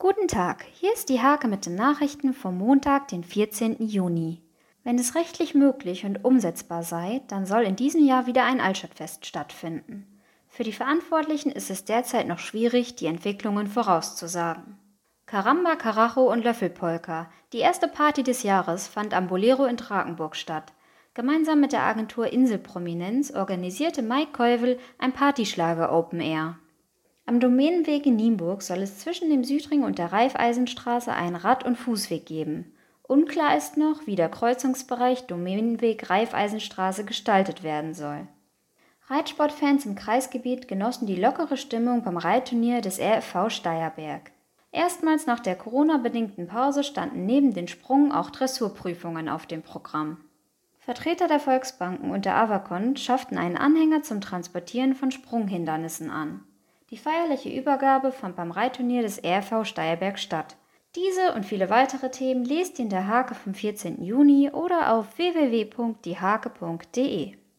Guten Tag, hier ist die Hake mit den Nachrichten vom Montag, den 14. Juni. Wenn es rechtlich möglich und umsetzbar sei, dann soll in diesem Jahr wieder ein Altstadtfest stattfinden. Für die Verantwortlichen ist es derzeit noch schwierig, die Entwicklungen vorauszusagen. Karamba, Karacho und Löffelpolka, die erste Party des Jahres, fand am Bolero in Drakenburg statt. Gemeinsam mit der Agentur Inselprominenz organisierte Mike Keuvel ein Partyschlager Open Air. Am Domänenweg in Nienburg soll es zwischen dem Südring und der Raiffeisenstraße einen Rad- und Fußweg geben. Unklar ist noch, wie der Kreuzungsbereich Domänenweg Raiffeisenstraße gestaltet werden soll. Reitsportfans im Kreisgebiet genossen die lockere Stimmung beim Reitturnier des RFV Steierberg. Erstmals nach der Corona-bedingten Pause standen neben den Sprung auch Dressurprüfungen auf dem Programm. Vertreter der Volksbanken und der Avacon schafften einen Anhänger zum Transportieren von Sprunghindernissen an. Die feierliche Übergabe fand beim Reitturnier des RV Steierberg statt. Diese und viele weitere Themen lest ihr in der Hake vom 14. Juni oder auf www.diehake.de.